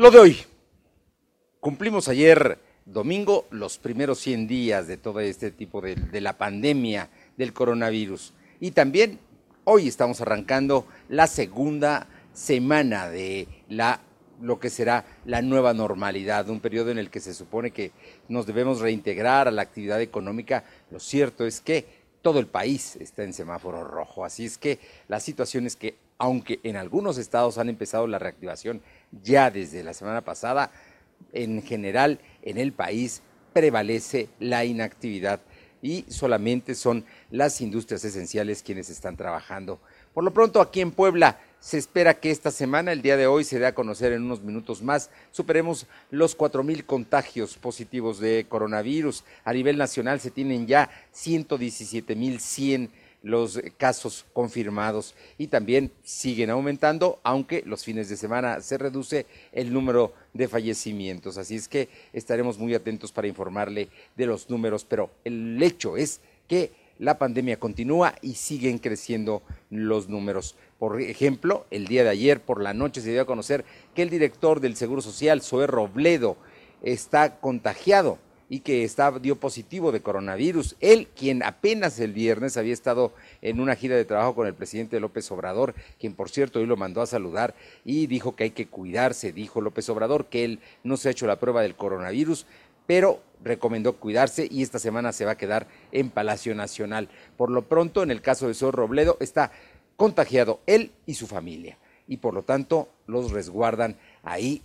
Lo de hoy. Cumplimos ayer domingo los primeros 100 días de todo este tipo de, la pandemia del coronavirus. Y también hoy estamos arrancando la segunda semana de la lo que será la nueva normalidad, un periodo en el que se supone que nos debemos reintegrar a la actividad económica. Lo cierto es que todo el país está en semáforo rojo, así es que la situación es que aunque en algunos estados han empezado la reactivación ya desde la semana pasada, en general en el país prevalece la inactividad y solamente son las industrias esenciales quienes están trabajando. Por lo pronto, aquí en Puebla se espera que esta semana, el día de hoy, se dé a conocer en unos minutos más, superemos los 4.000 contagios positivos de coronavirus. A nivel nacional se tienen ya 117.100 los casos confirmados y también siguen aumentando, aunque los fines de semana se reduce el número de fallecimientos. Así es que estaremos muy atentos para informarle de los números, pero el hecho es que la pandemia continúa y siguen creciendo los números. Por ejemplo, el día de ayer por la noche se dio a conocer que el director del Seguro Social, Zoé Robledo, está contagiado y que está, dio positivo de coronavirus. Él, quien apenas el viernes había estado en una gira de trabajo con el presidente López Obrador, quien por cierto hoy lo mandó a saludar y dijo que hay que cuidarse, dijo López Obrador, que él no se ha hecho la prueba del coronavirus, pero recomendó cuidarse y esta semana se va a quedar en Palacio Nacional. Por lo pronto, en el caso de Sor Robledo, está contagiado él y su familia y por lo tanto los resguardan ahí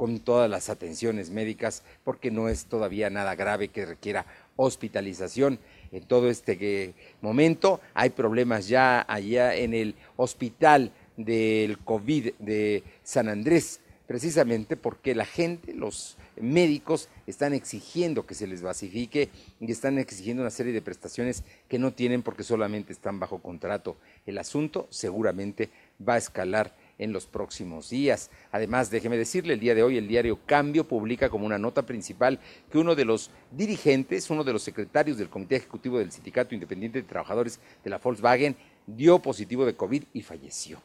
con todas las atenciones médicas, porque no es todavía nada grave que requiera hospitalización. En todo este momento hay problemas ya allá en el hospital del COVID de San Andrés, precisamente porque la gente, los médicos, están exigiendo que se les basifique y están exigiendo una serie de prestaciones que no tienen porque solamente están bajo contrato. El asunto seguramente va a escalar en los próximos días. Además, déjeme decirle, el día de hoy el diario Cambio publica como una nota principal que uno de los dirigentes, uno de los secretarios del Comité Ejecutivo del Sindicato Independiente de Trabajadores de la Volkswagen dio positivo de COVID y falleció.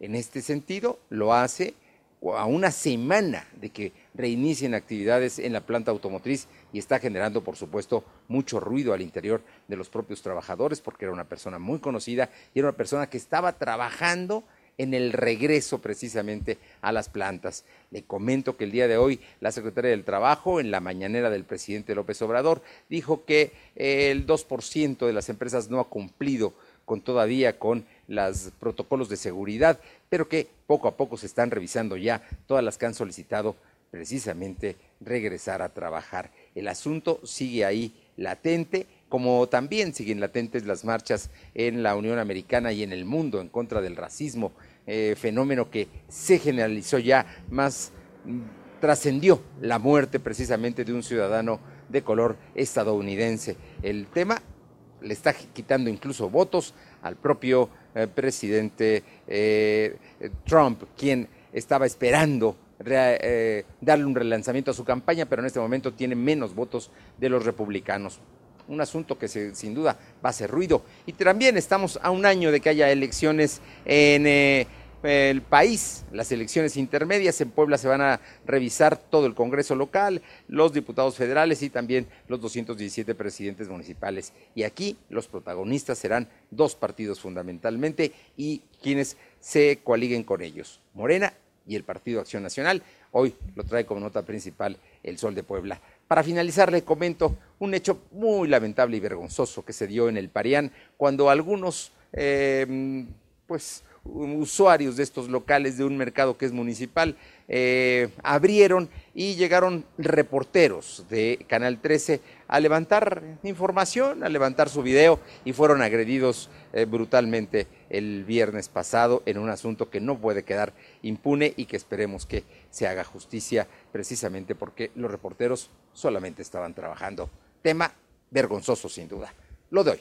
En este sentido, lo hace a una semana de que reinicien actividades en la planta automotriz y está generando, por supuesto, mucho ruido al interior de los propios trabajadores porque era una persona muy conocida y era una persona que estaba trabajando en el regreso precisamente a las plantas. Le comento que el día de hoy la secretaria del Trabajo, en la mañanera del presidente López Obrador, dijo que el 2% de las empresas no ha cumplido con todavía con los protocolos de seguridad, pero que poco a poco se están revisando ya todas las que han solicitado precisamente regresar a trabajar. El asunto sigue ahí latente, como también siguen latentes las marchas en la Unión Americana y en el mundo en contra del racismo eh, fenómeno que se generalizó ya más, mm, trascendió la muerte precisamente de un ciudadano de color estadounidense. El tema le está quitando incluso votos al propio eh, presidente eh, Trump, quien estaba esperando darle un relanzamiento a su campaña, pero en este momento tiene menos votos de los republicanos un asunto que sin duda va a hacer ruido. Y también estamos a un año de que haya elecciones en eh, el país, las elecciones intermedias. En Puebla se van a revisar todo el Congreso local, los diputados federales y también los 217 presidentes municipales. Y aquí los protagonistas serán dos partidos fundamentalmente y quienes se coaliguen con ellos, Morena y el Partido Acción Nacional. Hoy lo trae como nota principal el Sol de Puebla. Para finalizar, le comento un hecho muy lamentable y vergonzoso que se dio en el Parián cuando algunos, eh, pues, usuarios de estos locales de un mercado que es municipal eh, abrieron y llegaron reporteros de Canal 13 a levantar información, a levantar su video y fueron agredidos eh, brutalmente el viernes pasado en un asunto que no puede quedar impune y que esperemos que se haga justicia precisamente porque los reporteros solamente estaban trabajando. Tema vergonzoso sin duda. Lo doy.